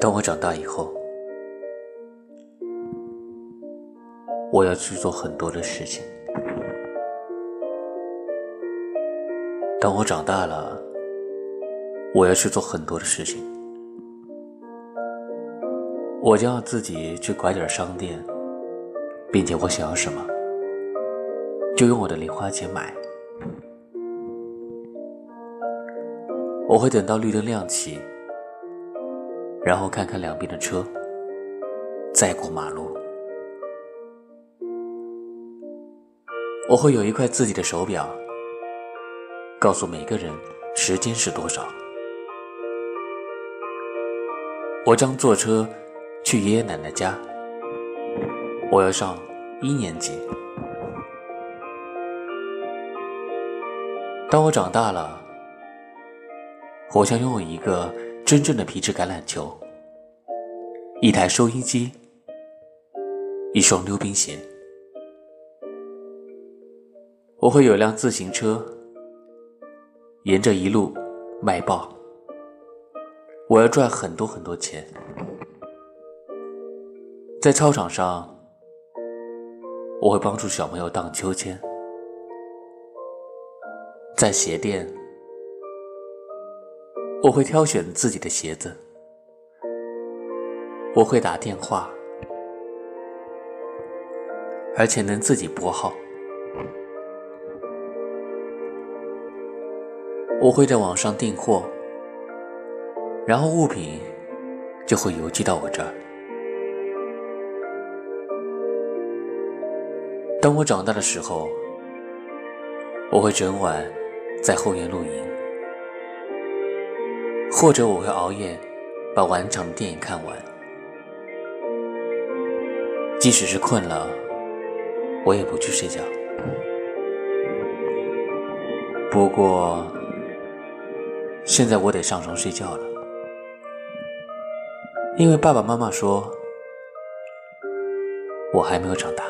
当我长大以后，我要去做很多的事情。当我长大了，我要去做很多的事情。我将要自己去拐点商店，并且我想要什么，就用我的零花钱买。我会等到绿灯亮起，然后看看两边的车，再过马路。我会有一块自己的手表，告诉每个人时间是多少。我将坐车去爷爷奶奶家，我要上一年级。当我长大了，我想拥有一个真正的皮质橄榄球，一台收音机，一双溜冰鞋。我会有辆自行车，沿着一路卖报。我要赚很多很多钱，在操场上，我会帮助小朋友荡秋千；在鞋店，我会挑选自己的鞋子；我会打电话，而且能自己拨号。我会在网上订货，然后物品就会邮寄到我这儿。当我长大的时候，我会整晚在后院露营，或者我会熬夜把完整的电影看完。即使是困了，我也不去睡觉。不过。现在我得上床睡觉了，因为爸爸妈妈说，我还没有长大。